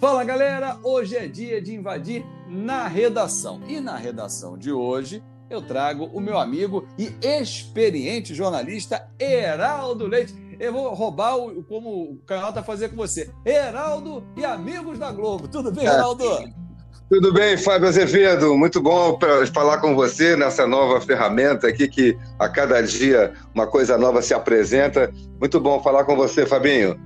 Fala galera, hoje é dia de invadir na redação. E na redação de hoje eu trago o meu amigo e experiente jornalista Heraldo Leite. Eu vou roubar o, como o canal tá fazendo com você. Heraldo e amigos da Globo. Tudo bem, Heraldo? Tudo bem, Fábio Azevedo? Muito bom falar com você nessa nova ferramenta aqui que a cada dia uma coisa nova se apresenta. Muito bom falar com você, Fabinho.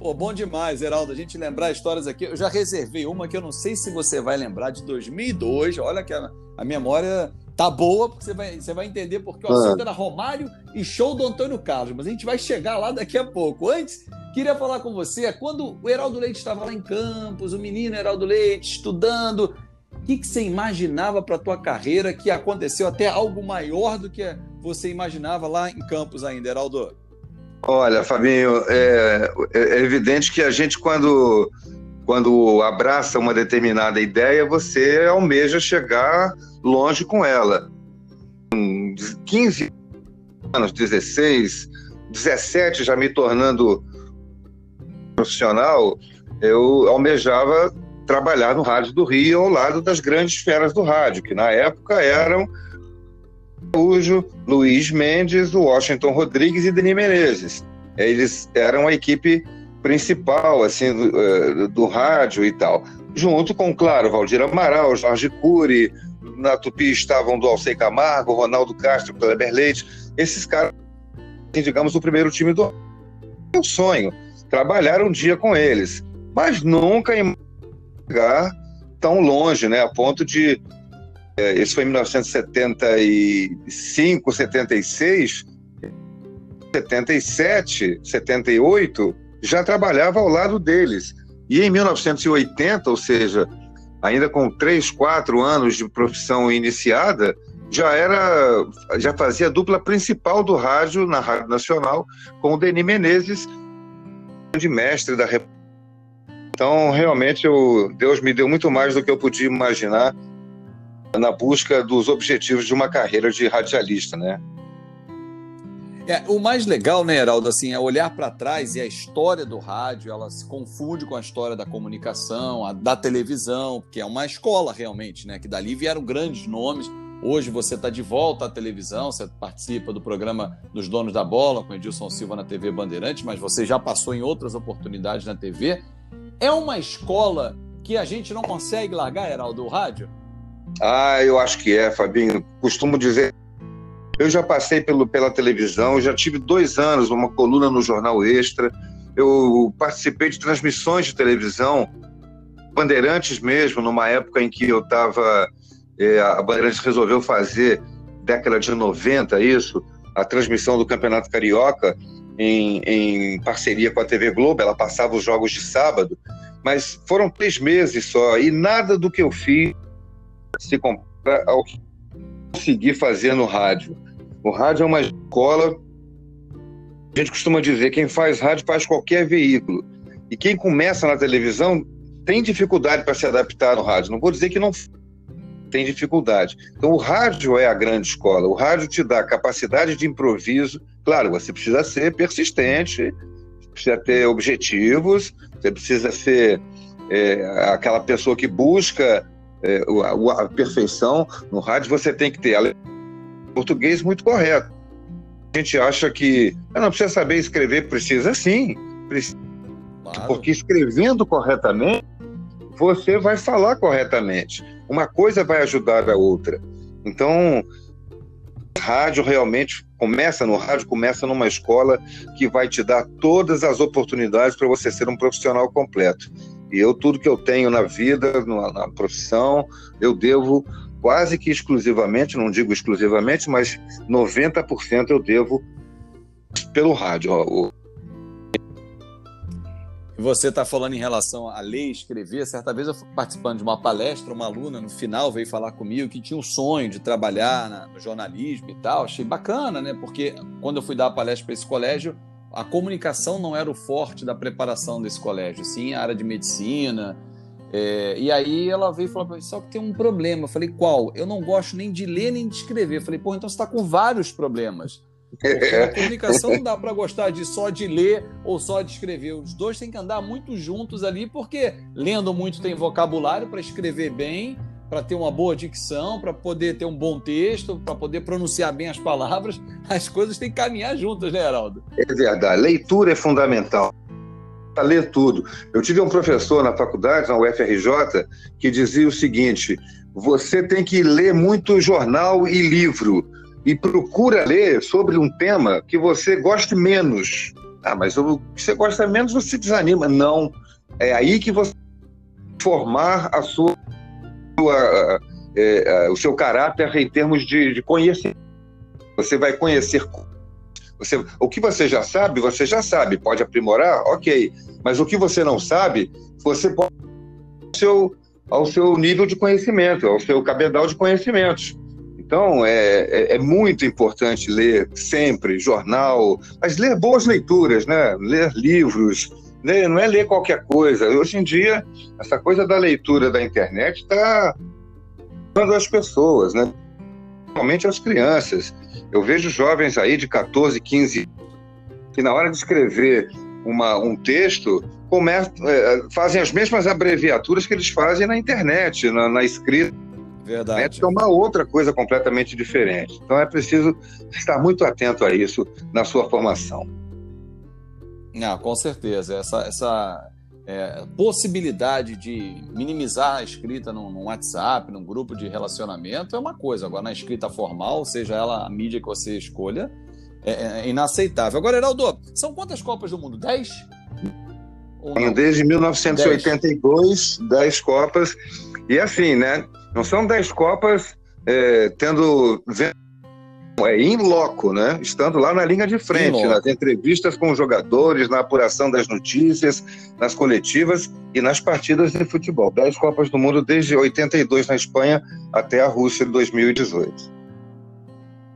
Pô, bom demais, Heraldo. A gente lembrar histórias aqui. Eu já reservei uma que eu não sei se você vai lembrar, de 2002. Olha que a, a memória tá boa, porque você vai, você vai entender porque o assunto ah. era Romário e show do Antônio Carlos. Mas a gente vai chegar lá daqui a pouco. Antes, queria falar com você. Quando o Heraldo Leite estava lá em Campos, o menino Heraldo Leite, estudando, o que, que você imaginava para a tua carreira que aconteceu até algo maior do que você imaginava lá em Campos ainda, Heraldo? Olha, Fabinho, é, é, evidente que a gente, quando, quando abraça uma determinada ideia, você almeja chegar longe com ela. 15 anos, 16, 17, já me tornando profissional, eu almejava trabalhar no Rádio do Rio ao lado das grandes feras do rádio, que na época eram Araújo, Luiz Mendes, Washington Rodrigues e Denis Menezes. Eles eram a equipe principal assim do, eh, do, rádio e tal. Junto com, claro, Valdir Amaral, Jorge Cury, na Tupi estavam do Alcei Camargo, Ronaldo Castro, Kleber Leite. Esses caras, assim, digamos, o primeiro time do meu sonho, trabalhar um dia com eles, mas nunca chegar tão longe, né, a ponto de isso foi em 1975, 76, 77, 78, já trabalhava ao lado deles. E em 1980, ou seja, ainda com 3, 4 anos de profissão iniciada, já era, já fazia a dupla principal do rádio na Rádio Nacional com o Denis Menezes, de mestre da. Então, realmente, eu, Deus me deu muito mais do que eu podia imaginar na busca dos objetivos de uma carreira de radialista, né? É, o mais legal, né, Heraldo, assim, é olhar para trás e a história do rádio, ela se confunde com a história da comunicação, a, da televisão, que é uma escola realmente, né, que dali vieram grandes nomes. Hoje você está de volta à televisão, você participa do programa dos Donos da Bola com Edilson Silva na TV Bandeirante, mas você já passou em outras oportunidades na TV. É uma escola que a gente não consegue largar, Heraldo, o rádio? Ah, eu acho que é, Fabinho. Costumo dizer. Eu já passei pelo, pela televisão, já tive dois anos uma coluna no Jornal Extra. Eu participei de transmissões de televisão, Bandeirantes mesmo, numa época em que eu estava. É, a Bandeirantes resolveu fazer, década de 90, isso, a transmissão do Campeonato Carioca em, em parceria com a TV Globo. Ela passava os jogos de sábado, mas foram três meses só, e nada do que eu fiz se compara ao que conseguir fazer no rádio. O rádio é uma escola. A gente costuma dizer: quem faz rádio faz qualquer veículo. E quem começa na televisão tem dificuldade para se adaptar no rádio. Não vou dizer que não tem dificuldade. Então, o rádio é a grande escola. O rádio te dá capacidade de improviso. Claro, você precisa ser persistente, precisa ter objetivos, você precisa ser é, aquela pessoa que busca é, a, a, perfeição no rádio, você tem que ter português muito correto. A gente acha que não precisa saber escrever, precisa sim, precisa, claro. porque escrevendo corretamente, você vai falar corretamente. Uma coisa vai ajudar a outra. Então, rádio realmente começa no rádio, começa numa escola que vai te dar todas as oportunidades para você ser um profissional completo. E eu, tudo que eu tenho na vida, na, na profissão, eu devo quase que exclusivamente, não digo exclusivamente, mas 90% eu devo pelo rádio. Você está falando em relação a ler, escrever. Certa vez eu fui participando de uma palestra, uma aluna no final veio falar comigo que tinha um sonho de trabalhar no jornalismo e tal. Achei bacana, né? Porque quando eu fui dar a palestra para esse colégio, a comunicação não era o forte da preparação desse colégio, sim a área de medicina. É, e aí ela veio e falou para mim, só que tem um problema. Eu falei, qual? Eu não gosto nem de ler nem de escrever. Eu falei, pô, então você está com vários problemas. Porque a comunicação não dá para gostar de só de ler ou só de escrever. Os dois têm que andar muito juntos ali, porque lendo muito tem vocabulário para escrever bem, para ter uma boa dicção, para poder ter um bom texto, para poder pronunciar bem as palavras. As coisas têm que caminhar juntas, né, Heraldo? É verdade. Leitura é fundamental. Para ler tudo. Eu tive um professor na faculdade, na UFRJ, que dizia o seguinte: você tem que ler muito jornal e livro e procura ler sobre um tema que você goste menos. Ah, mas o que você gosta menos você desanima. Não. É aí que você formar a sua, é, o seu caráter em termos de, de. Você vai conhecer você, o que você já sabe, você já sabe. Pode aprimorar, ok. Mas o que você não sabe, você pode ao seu, ao seu nível de conhecimento, ao seu cabedal de conhecimentos. Então, é, é, é, muito importante ler sempre jornal, mas ler boas leituras, né? ler livros, ler, não é ler qualquer coisa. Hoje em dia, essa coisa da leitura da internet está dando as pessoas, né? principalmente as crianças. Eu vejo jovens aí de 14, 15 que na hora de escrever uma, um texto começam, é, fazem as mesmas abreviaturas que eles fazem na internet, na, na escrita Verdade. É uma outra coisa completamente diferente. Então é preciso estar muito atento a isso na sua formação. Não, com certeza. Essa, essa é, possibilidade de minimizar a escrita num, num, WhatsApp, num grupo de relacionamento, é uma coisa. Agora, na escrita formal, seja ela a mídia que você escolha, é, é inaceitável. Agora, Heraldo, são quantas Copas do Mundo? Dez? Desde 1982, dez. dez Copas. E assim, né? Não são dez Copas é, tendo é em loco, né? Estando lá na linha de frente, nas entrevistas com os jogadores, na apuração das notícias, nas coletivas e nas partidas de futebol. Dez Copas do Mundo desde 82 na Espanha até a Rússia de 2018.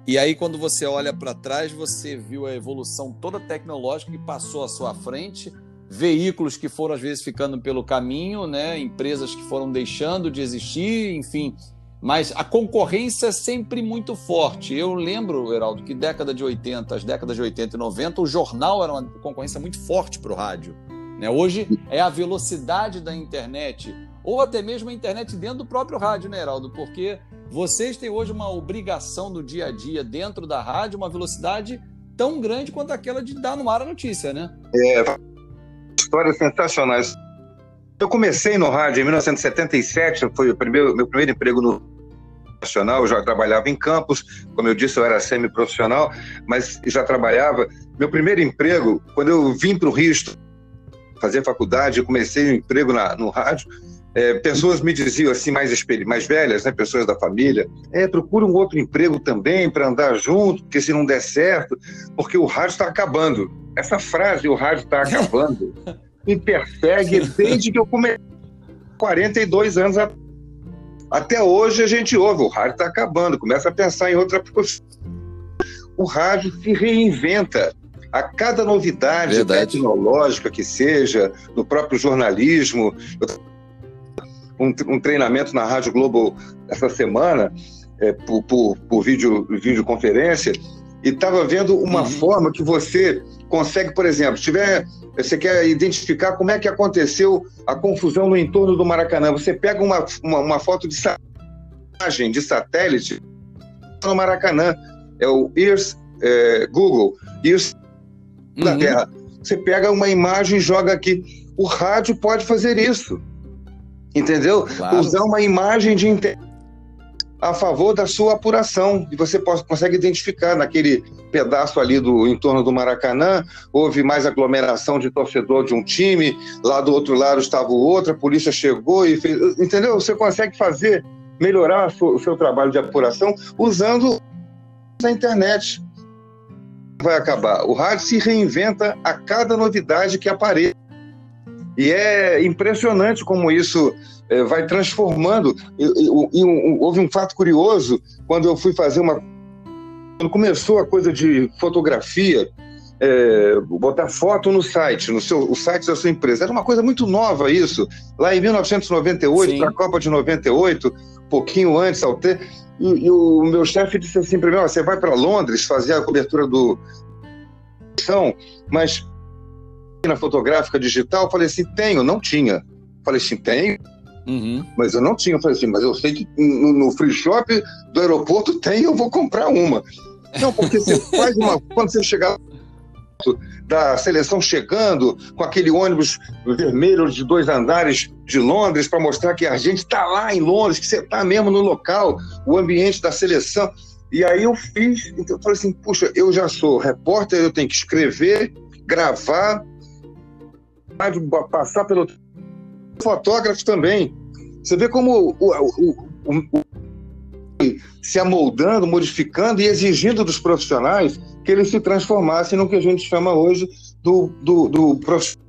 E aí, quando você olha para trás, você viu a evolução toda tecnológica que passou à sua frente, veículos que foram às vezes ficando pelo caminho, né? empresas que foram deixando de existir, enfim. Mas a concorrência é sempre muito forte. Eu lembro, Heraldo, que década de 80, as décadas de 80 e 90, o jornal era uma concorrência muito forte para o rádio. Né? Hoje é a velocidade da internet, ou até mesmo a internet dentro do próprio rádio, né, Heraldo? Porque vocês têm hoje uma obrigação no dia a dia dentro da rádio, uma velocidade tão grande quanto aquela de dar no ar a notícia, né? É, histórias sensacionais. Eu comecei no rádio em 1977, foi o primeiro, meu primeiro emprego no nacional, eu já trabalhava em campos, como eu disse, eu era semi-profissional, mas já trabalhava. Meu primeiro emprego, quando eu vim para o Rio fazer faculdade, eu comecei um emprego na, no rádio, é, pessoas me diziam assim, mais, mais velhas, né, pessoas da família, é, procura um outro emprego também para andar junto, porque se não der certo, porque o rádio está acabando. Essa frase, o rádio está acabando, me persegue desde que eu comecei 42 anos atrás. Até hoje a gente ouve, o rádio está acabando, começa a pensar em outra profissão. O rádio se reinventa a cada novidade Verdade. tecnológica que seja, no próprio jornalismo. Um, um, treinamento na Rádio Globo essa semana, é, por, por, por vídeo, videoconferência, e estava vendo uma uhum. forma que você consegue, por exemplo, tiver, você quer identificar como é que aconteceu a confusão no entorno do Maracanã, você pega uma, uma, uma foto de imagem de satélite no Maracanã, é o Ears é, Google, Ears uhum. da Terra. Você pega uma imagem e joga aqui. O rádio pode fazer isso, entendeu? Claro. Usar uma imagem de internet a favor da sua apuração. E você pode, consegue identificar naquele pedaço ali do entorno do Maracanã, houve mais aglomeração de torcedor de um time, lá do outro lado estava o outro, a polícia chegou e fez. Entendeu? Você consegue fazer, melhorar o seu trabalho de apuração usando a internet. Vai acabar. O rádio se reinventa a cada novidade que aparece. E é impressionante como isso é, vai transformando. E, e, e um, houve um fato curioso quando eu fui fazer uma. Quando começou a coisa de fotografia, é, botar foto no site, no seu, o site da sua empresa. Era uma coisa muito nova isso. Lá em 1998, para a Copa de 98, pouquinho antes, ao ter, e, e o meu chefe disse assim para mim: você vai para Londres fazer a cobertura do. Mas na fotográfica digital? Eu falei assim: tenho, não tinha. Eu falei assim: tenho. Uhum. Mas eu não tinha. Eu falei assim: mas eu sei que no, no free shop do aeroporto tem, eu vou comprar uma. Não, porque você faz uma. Quando você chegar da seleção chegando com aquele ônibus vermelho de dois andares de Londres para mostrar que a gente está lá em Londres, que você está mesmo no local, o ambiente da seleção. E aí eu fiz, então eu falei assim, puxa, eu já sou repórter, eu tenho que escrever, gravar, passar pelo fotógrafo também. Você vê como o, o, o, o se amoldando, modificando e exigindo dos profissionais que eles se transformassem no que a gente chama hoje do, do, do profissional.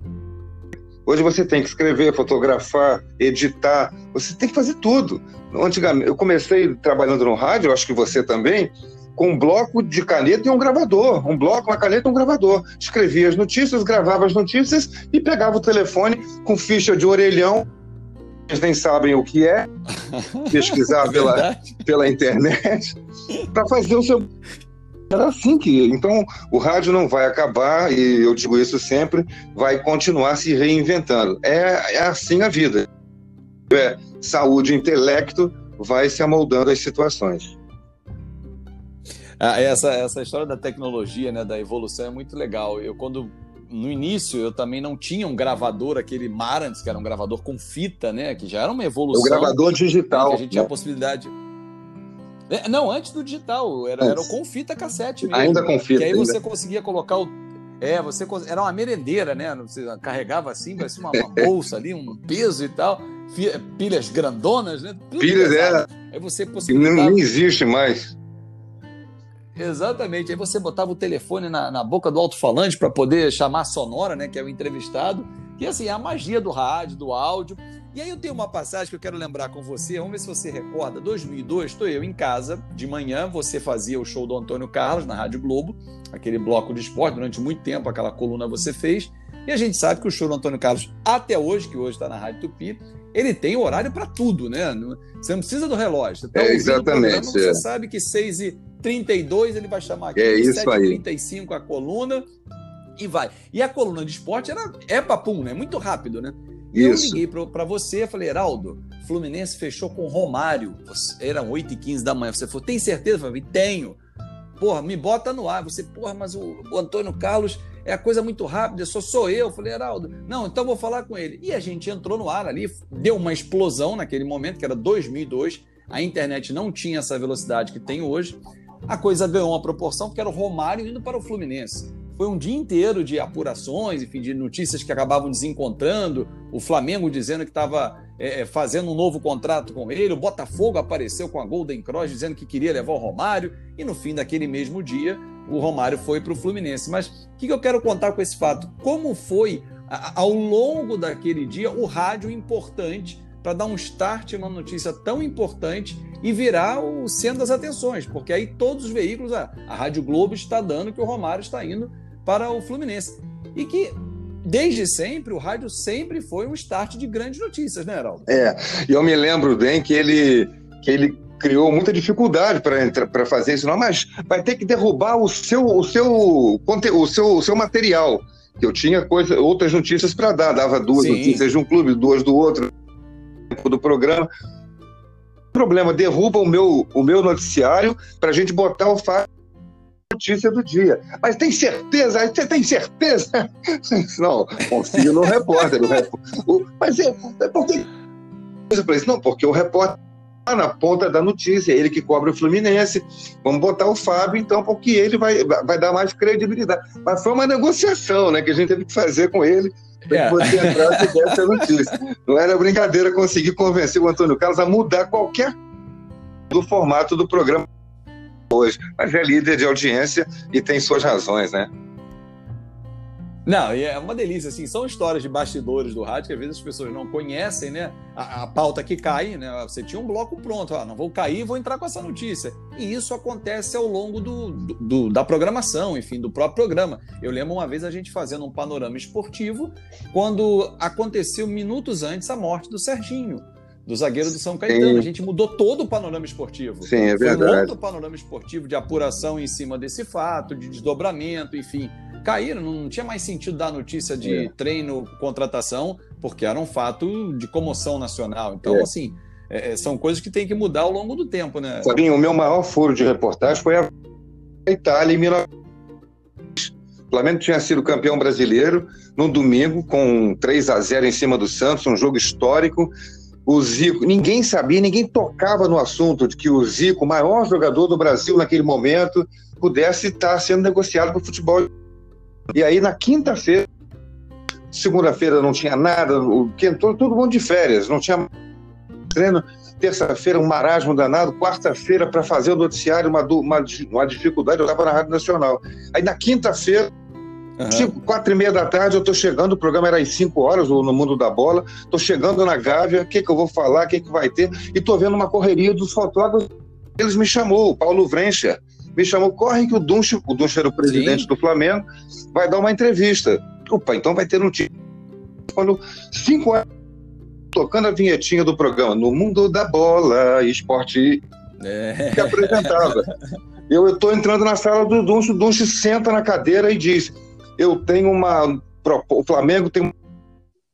Hoje você tem que escrever, fotografar, editar, você tem que fazer tudo. Antigamente, eu comecei trabalhando no rádio, acho que você também, com um bloco de caneta e um gravador. Um bloco, uma caneta e um gravador. Escrevia as notícias, gravava as notícias e pegava o telefone com ficha de orelhão eles nem sabem o que é, pesquisar pela, pela internet, para fazer o seu. Era assim que. Então, o rádio não vai acabar, e eu digo isso sempre, vai continuar se reinventando. É, é assim a vida. É, saúde e intelecto vai se amoldando às situações. Ah, essa, essa história da tecnologia, né, da evolução é muito legal. Eu, quando no início eu também não tinha um gravador, aquele Marantz, que era um gravador com fita, né? Que já era uma evolução. O gravador digital. Né, que a gente né? tinha a possibilidade. É, não, antes do digital, era, era com fita cassete mesmo. Ainda com fita. Que aí ainda. você conseguia colocar o. É, você era uma merendeira, né? Você carregava assim, parecia uma, uma bolsa ali, um peso e tal. Pilhas grandonas, né? Tudo Pilhas, é. Aí você possibilitava... Não, não existe mais. Exatamente. Aí você botava o telefone na, na boca do alto-falante para poder chamar a sonora, né? Que é o entrevistado. E assim, é a magia do rádio, do áudio. E aí eu tenho uma passagem que eu quero lembrar com você. Vamos ver se você recorda. 2002, estou eu em casa, de manhã, você fazia o show do Antônio Carlos na Rádio Globo, aquele bloco de esporte, durante muito tempo, aquela coluna você fez. E a gente sabe que o show do Antônio Carlos, até hoje, que hoje está na Rádio Tupi, ele tem horário para tudo, né? Você não precisa do relógio. Você tá é, exatamente. Programa, é. Você sabe que 6 e 32 ele vai chamar aqui, é isso 7h35 a coluna e vai. E a coluna de esporte era, é papum, né? Muito rápido, né? E isso. eu liguei para você, falei, Heraldo, Fluminense fechou com Romário. Eram 8h15 da manhã. Você falou, tem certeza? Eu falei, tenho. Porra, me bota no ar. Você, porra, mas o, o Antônio Carlos é a coisa muito rápida, só sou eu. Falei, Heraldo, não, então vou falar com ele. E a gente entrou no ar ali, deu uma explosão naquele momento, que era 2002. A internet não tinha essa velocidade que tem hoje a coisa ganhou uma proporção porque era o Romário indo para o Fluminense. Foi um dia inteiro de apurações, enfim, de notícias que acabavam desencontrando, o Flamengo dizendo que estava é, é, fazendo um novo contrato com ele, o Botafogo apareceu com a Golden Cross dizendo que queria levar o Romário, e no fim daquele mesmo dia, o Romário foi para o Fluminense. Mas o que, que eu quero contar com esse fato? Como foi, ao longo daquele dia, o rádio importante para dar um start numa notícia tão importante e virar o centro das atenções, porque aí todos os veículos, a, a Rádio Globo está dando que o Romário está indo para o Fluminense. E que desde sempre, o rádio sempre foi um start de grandes notícias, né, Heraldo? É, e eu me lembro bem que ele, que ele criou muita dificuldade para fazer isso, não, mas vai ter que derrubar o seu, o seu, o seu, o seu material. Eu tinha coisa, outras notícias para dar, dava duas Sim. notícias de um clube, duas do outro do programa. Problema, derruba o meu, o meu noticiário para a gente botar o fato notícia do dia. Mas tem certeza? Você tem certeza? Não, confio no repórter. No repórter. Mas é, é porque. Eu falei assim, não, porque o repórter está na ponta da notícia, ele que cobre o Fluminense. Vamos botar o Fábio, então, porque ele vai, vai dar mais credibilidade. Mas foi uma negociação né, que a gente teve que fazer com ele para é. que você entrasse e notícia. Não era brincadeira conseguir convencer o Antônio Carlos a mudar qualquer do formato do programa hoje. Mas é líder de audiência e tem suas razões, né? Não, é uma delícia, assim, são histórias de bastidores do rádio que às vezes as pessoas não conhecem, né? A, a pauta que cai, né? Você tinha um bloco pronto, ah, não vou cair, vou entrar com essa notícia. E isso acontece ao longo do, do, da programação, enfim, do próprio programa. Eu lembro uma vez a gente fazendo um panorama esportivo quando aconteceu minutos antes a morte do Serginho do zagueiro do São Caetano. Sim. A gente mudou todo o panorama esportivo. Sim, é verdade. Foi um outro panorama esportivo de apuração em cima desse fato, de desdobramento, enfim. Caíram, não tinha mais sentido dar notícia de é. treino, contratação, porque era um fato de comoção nacional. Então, é. assim, é, é são coisas que tem que mudar ao longo do tempo, né? Fabinho, o meu maior furo de reportagem foi a Itália em 19... O Flamengo tinha sido campeão brasileiro no domingo, com 3 a 0 em cima do Santos, um jogo histórico o Zico, ninguém sabia, ninguém tocava no assunto de que o Zico, o maior jogador do Brasil naquele momento, pudesse estar sendo negociado para o futebol. E aí, na quinta-feira, segunda-feira não tinha nada, todo, todo mundo de férias, não tinha treino. Terça-feira, um marasmo danado. Quarta-feira, para fazer o noticiário, uma, uma, uma dificuldade, eu estava na Rádio Nacional. Aí, na quinta-feira, Uhum. quatro e meia da tarde eu estou chegando, o programa era às cinco horas, no Mundo da Bola. Estou chegando na Gávea, o que, que eu vou falar, o que, que vai ter, e estou vendo uma correria dos fotógrafos. Eles me chamou, o Paulo Vrencher, me chamou, corre que o Dunch, o Dunch era o presidente Sim. do Flamengo, vai dar uma entrevista. Opa, então vai ter notícia. Quando cinco horas, tocando a vinhetinha do programa, no Mundo da Bola, esporte é. que apresentava. Eu estou entrando na sala do Dunch, o Dunch senta na cadeira e diz: eu tenho uma. O Flamengo tem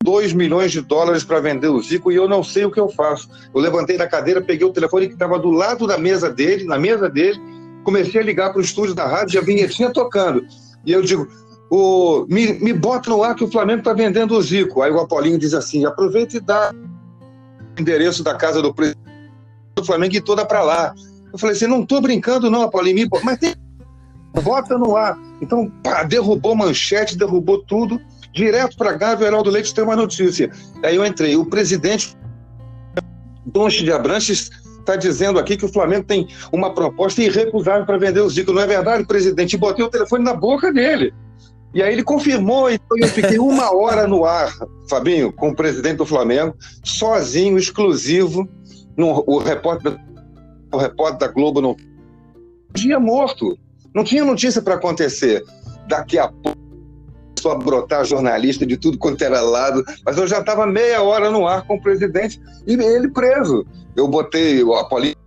2 milhões de dólares para vender o Zico e eu não sei o que eu faço. Eu levantei da cadeira, peguei o telefone que estava do lado da mesa dele, na mesa dele, comecei a ligar para o estúdio da rádio a vinhetinha tocando. E eu digo, o, me, me bota no ar que o Flamengo está vendendo o Zico. Aí o Apolinho diz assim: aproveita e dá o endereço da casa do presidente do Flamengo e toda para lá. Eu falei assim: não estou brincando, não, Apolinho, mas tem Bota no ar. Então, pá, derrubou manchete, derrubou tudo. Direto para cá, o Heraldo Leite tem uma notícia. Aí eu entrei. O presidente Donche de Abranches está dizendo aqui que o Flamengo tem uma proposta irrecusável para vender o Zico. Não é verdade, presidente? E botei o telefone na boca dele. E aí ele confirmou, então eu fiquei uma hora no ar, Fabinho, com o presidente do Flamengo, sozinho, exclusivo. No, o, repórter, o repórter da Globo não. Dia morto. Não tinha notícia para acontecer. Daqui a pouco começou a brotar jornalista de tudo quanto era lado, mas eu já estava meia hora no ar com o presidente e ele preso. Eu botei a polícia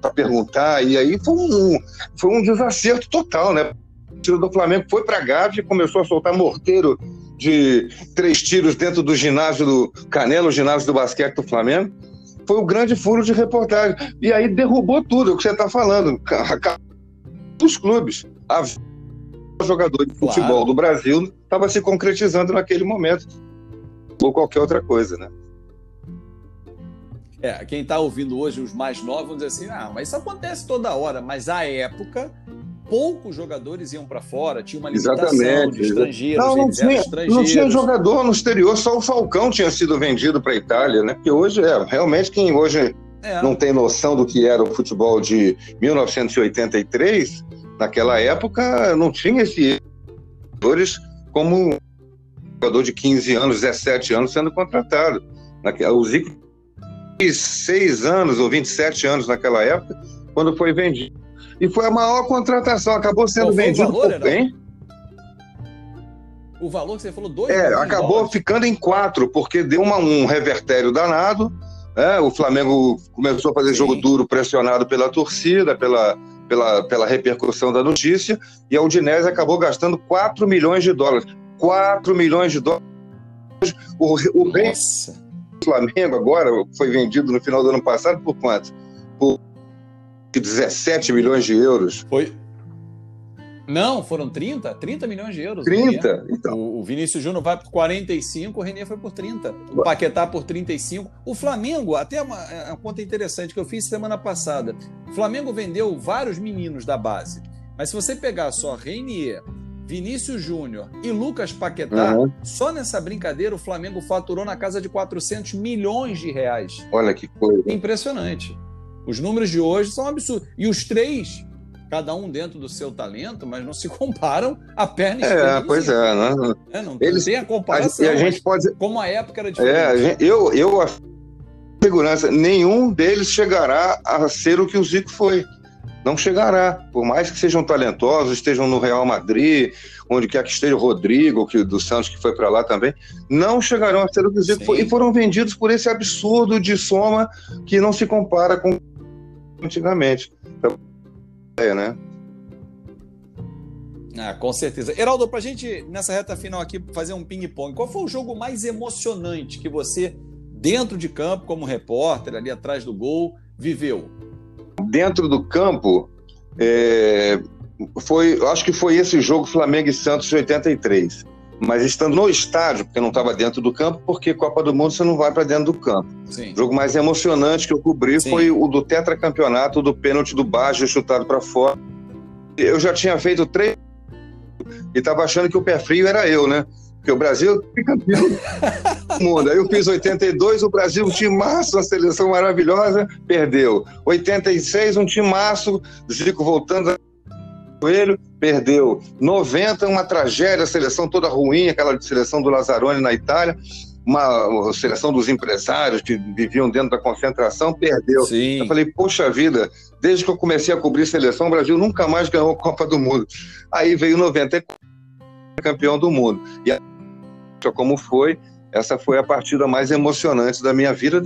para perguntar, e aí foi um, foi um desacerto total, né? O tiro do Flamengo foi para Gávea e começou a soltar morteiro de três tiros dentro do ginásio do Canelo, o ginásio do basquete do Flamengo. Foi o grande furo de reportagem. E aí derrubou tudo, é o que você está falando dos clubes. A jogador de futebol claro. do Brasil estava se concretizando naquele momento, ou qualquer outra coisa, né? É, quem está ouvindo hoje, os mais novos, vão dizer assim: ah, mas isso acontece toda hora. Mas à época, poucos jogadores iam para fora, tinha uma limitação Exatamente. de estrangeiros. Não, não tinha, estrangeiros. não tinha jogador no exterior, só o Falcão tinha sido vendido para a Itália, né? Porque hoje é realmente quem hoje é. não tem noção do que era o futebol de 1983, naquela época não tinha esses jogadores como um jogador de 15 anos, 17 anos sendo contratado. O Zico tinha 6 anos ou 27 anos naquela época, quando foi vendido. E foi a maior contratação, acabou sendo vendido por bem. O valor que você falou, dois É, acabou ficando em quatro, porque deu uma, um revertério danado é, o Flamengo começou a fazer Sim. jogo duro, pressionado pela torcida, pela, pela, pela repercussão da notícia, e a Udinese acabou gastando 4 milhões de dólares. 4 milhões de dólares. O, o rei do Flamengo agora foi vendido no final do ano passado por quanto? Por 17 milhões de euros. Foi, não, foram 30? 30 milhões de euros. 30? Então. O, o Vinícius Júnior vai por 45, o Renê foi por 30. O Paquetá por 35. O Flamengo, até uma, é, uma conta interessante que eu fiz semana passada. O Flamengo vendeu vários meninos da base. Mas se você pegar só Renier, Vinícius Júnior e Lucas Paquetá, uhum. só nessa brincadeira o Flamengo faturou na casa de 400 milhões de reais. Olha que coisa. Impressionante. Os números de hoje são absurdos. E os três cada um dentro do seu talento, mas não se comparam a perna É, pois é. Não, é, não Eles, tem a comparação. A, a gente pode... Como a época era diferente. É, gente, eu, eu, segurança, nenhum deles chegará a ser o que o Zico foi. Não chegará. Por mais que sejam talentosos, estejam no Real Madrid, onde quer que esteja o Rodrigo, que, do Santos, que foi para lá também, não chegarão a ser o que o Zico Sim. foi. E foram vendidos por esse absurdo de soma que não se compara com antigamente. É, né? Ah, com certeza. Heraldo, para a gente, nessa reta final aqui, fazer um ping-pong, qual foi o jogo mais emocionante que você, dentro de campo, como repórter, ali atrás do gol, viveu? Dentro do campo, é, foi, acho que foi esse jogo Flamengo e Santos de 83 mas estando no estádio, porque não estava dentro do campo, porque Copa do Mundo você não vai para dentro do campo. Sim. O jogo mais emocionante que eu cobri Sim. foi o do tetracampeonato, do pênalti do Baggio chutado para fora. Eu já tinha feito três e estava achando que o pé frio era eu, né? Porque o Brasil é campeão do mundo. Aí eu fiz 82, o Brasil, um timaço, uma seleção maravilhosa, perdeu. 86, um timaço, Zico voltando Coelho, perdeu 90, uma tragédia, a seleção toda ruim, aquela seleção do Lazzaroni na Itália, uma seleção dos empresários que viviam dentro da concentração, perdeu. Sim. Eu falei, poxa vida, desde que eu comecei a cobrir seleção, o Brasil nunca mais ganhou a Copa do Mundo. Aí veio 94, campeão do mundo. E a... como foi, essa foi a partida mais emocionante da minha vida.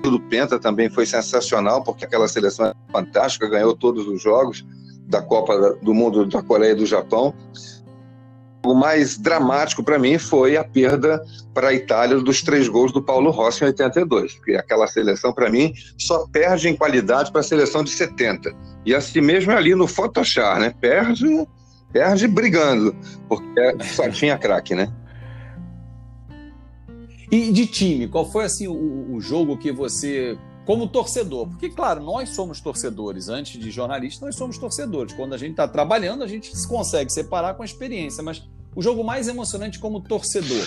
Do Penta também foi sensacional, porque aquela seleção é fantástica, ganhou todos os jogos da Copa do Mundo da Coreia e do Japão. O mais dramático para mim foi a perda para a Itália dos três gols do Paulo Rossi em 82, porque aquela seleção, para mim, só perde em qualidade para a seleção de 70. E assim mesmo é ali no Photoshop, né? Perde, perde brigando, porque só tinha craque, né? E de time, qual foi assim o, o jogo que você como torcedor. Porque, claro, nós somos torcedores. Antes de jornalista, nós somos torcedores. Quando a gente está trabalhando, a gente se consegue separar com a experiência. Mas o jogo mais emocionante como torcedor.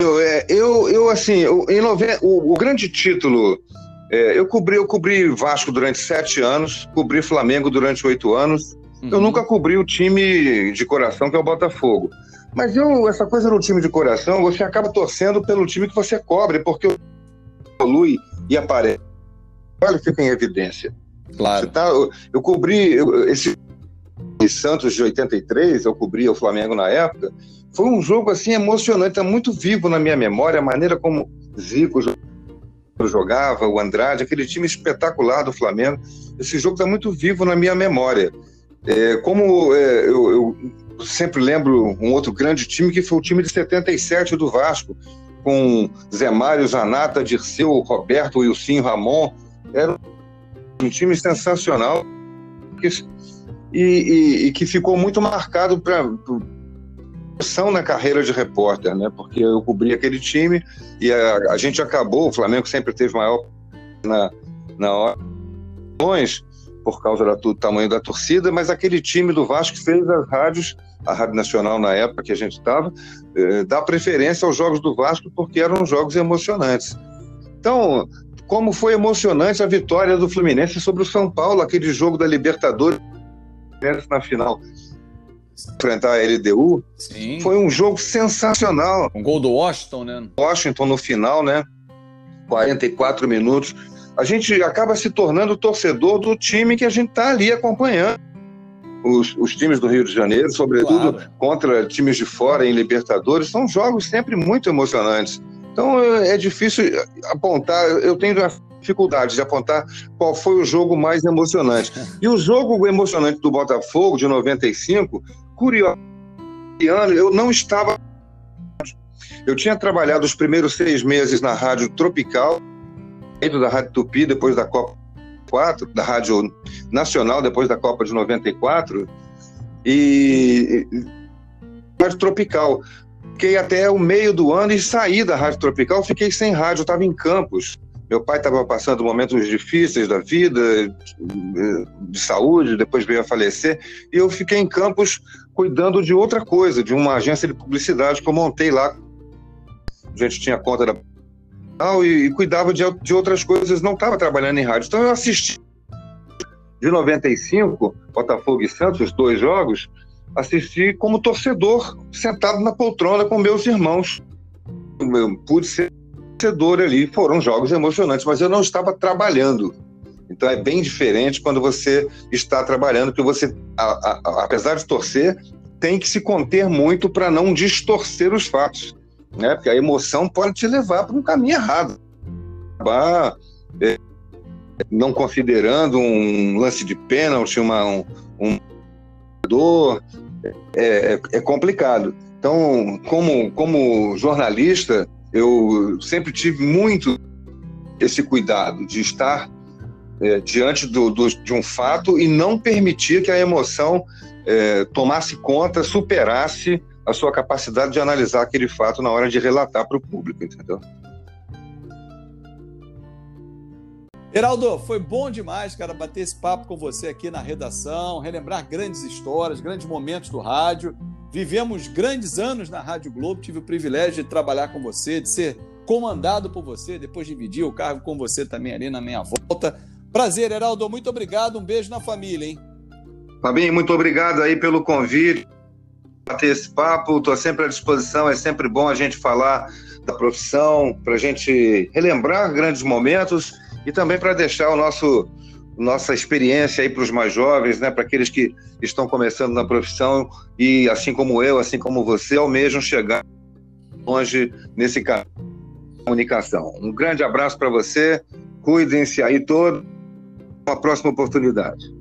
Eu, é, eu, eu assim, eu, em nove... o, o grande título. É, eu, cobri, eu cobri Vasco durante sete anos, cobri Flamengo durante oito anos. Uhum. Eu nunca cobri o time de coração, que é o Botafogo. Mas eu, essa coisa do time de coração, você acaba torcendo pelo time que você cobre, porque evolui e aparece. Olha, fica em evidência. Claro. Tá, eu, eu, cobri eu, esse Santos de 83, eu cobri o Flamengo na época. Foi um jogo assim emocionante, está muito vivo na minha memória a maneira como Zico jogava, o Andrade, aquele time espetacular do Flamengo. Esse jogo está muito vivo na minha memória. É, como é, eu, eu sempre lembro um outro grande time que foi o time de 77 do Vasco, com Zé Mário, Zanata, Dirceu, Roberto, Wilson, Ramon. Era um time sensacional e, e, e que ficou muito marcado para são na carreira de repórter, né? Porque eu cobri aquele time e a, a gente acabou. O Flamengo sempre teve maior na na hora por causa do tamanho da torcida, mas aquele time do Vasco fez as rádios, a Rádio Nacional na época que a gente estava, eh, dar preferência aos jogos do Vasco porque eram jogos emocionantes. Então, como foi emocionante a vitória do Fluminense sobre o São Paulo, aquele jogo da Libertadores na final enfrentar a LDU, Sim. foi um jogo sensacional. Um gol do Washington, né? Washington no final, né? 44 minutos a gente acaba se tornando torcedor do time que a gente está ali acompanhando. Os, os, times do Rio de Janeiro, sobretudo claro. contra times de fora em Libertadores, são jogos sempre muito emocionantes. Então é, é difícil apontar, eu tenho dificuldade de apontar qual foi o jogo mais emocionante. E o jogo emocionante do Botafogo de 95, curioso, eu não estava. Eu tinha trabalhado os primeiros seis meses na Rádio Tropical, da Rádio Tupi depois da Copa 4, da Rádio Nacional depois da Copa de 94 e, Rádio Tropical. Fiquei até o meio do ano e saí da Rádio Tropical, fiquei sem rádio, estava em Campos. Meu pai estava passando momentos difíceis da vida, de saúde, depois veio a falecer, e eu fiquei em Campos cuidando de outra coisa, de uma agência de publicidade que eu montei lá. A gente tinha conta da e, e cuidava de, de outras coisas, não estava trabalhando em rádio. Então eu assisti de 95 Botafogo e Santos, os dois jogos, assisti como torcedor, sentado na poltrona com meus irmãos. Eu pude ser torcedor ali, foram jogos emocionantes, mas eu não estava trabalhando. Então é bem diferente quando você está trabalhando, que você, a, a, apesar de torcer, tem que se conter muito para não distorcer os fatos, né? Porque a emoção pode te levar para um caminho errado. Acabar é, não considerando um lance de pênalti, uma, um, um é, é, é complicado. Então, como, como jornalista, eu sempre tive muito esse cuidado de estar é, diante do, do, de um fato e não permitir que a emoção é, tomasse conta, superasse a sua capacidade de analisar aquele fato na hora de relatar para o público, entendeu? Heraldo, foi bom demais, cara, bater esse papo com você aqui na redação, relembrar grandes histórias, grandes momentos do rádio. Vivemos grandes anos na Rádio Globo, tive o privilégio de trabalhar com você, de ser comandado por você, depois dividir o cargo com você também ali na minha volta. Prazer, Heraldo, muito obrigado, um beijo na família, hein? Fabinho, muito obrigado aí pelo convite, bater esse papo, estou sempre à disposição, é sempre bom a gente falar da profissão, para a gente relembrar grandes momentos e também para deixar o nosso nossa experiência aí para os mais jovens, né, para aqueles que estão começando na profissão e assim como eu, assim como você, almejam chegar longe nesse caminho de comunicação. Um grande abraço para você, cuidem-se aí todos, uma próxima oportunidade.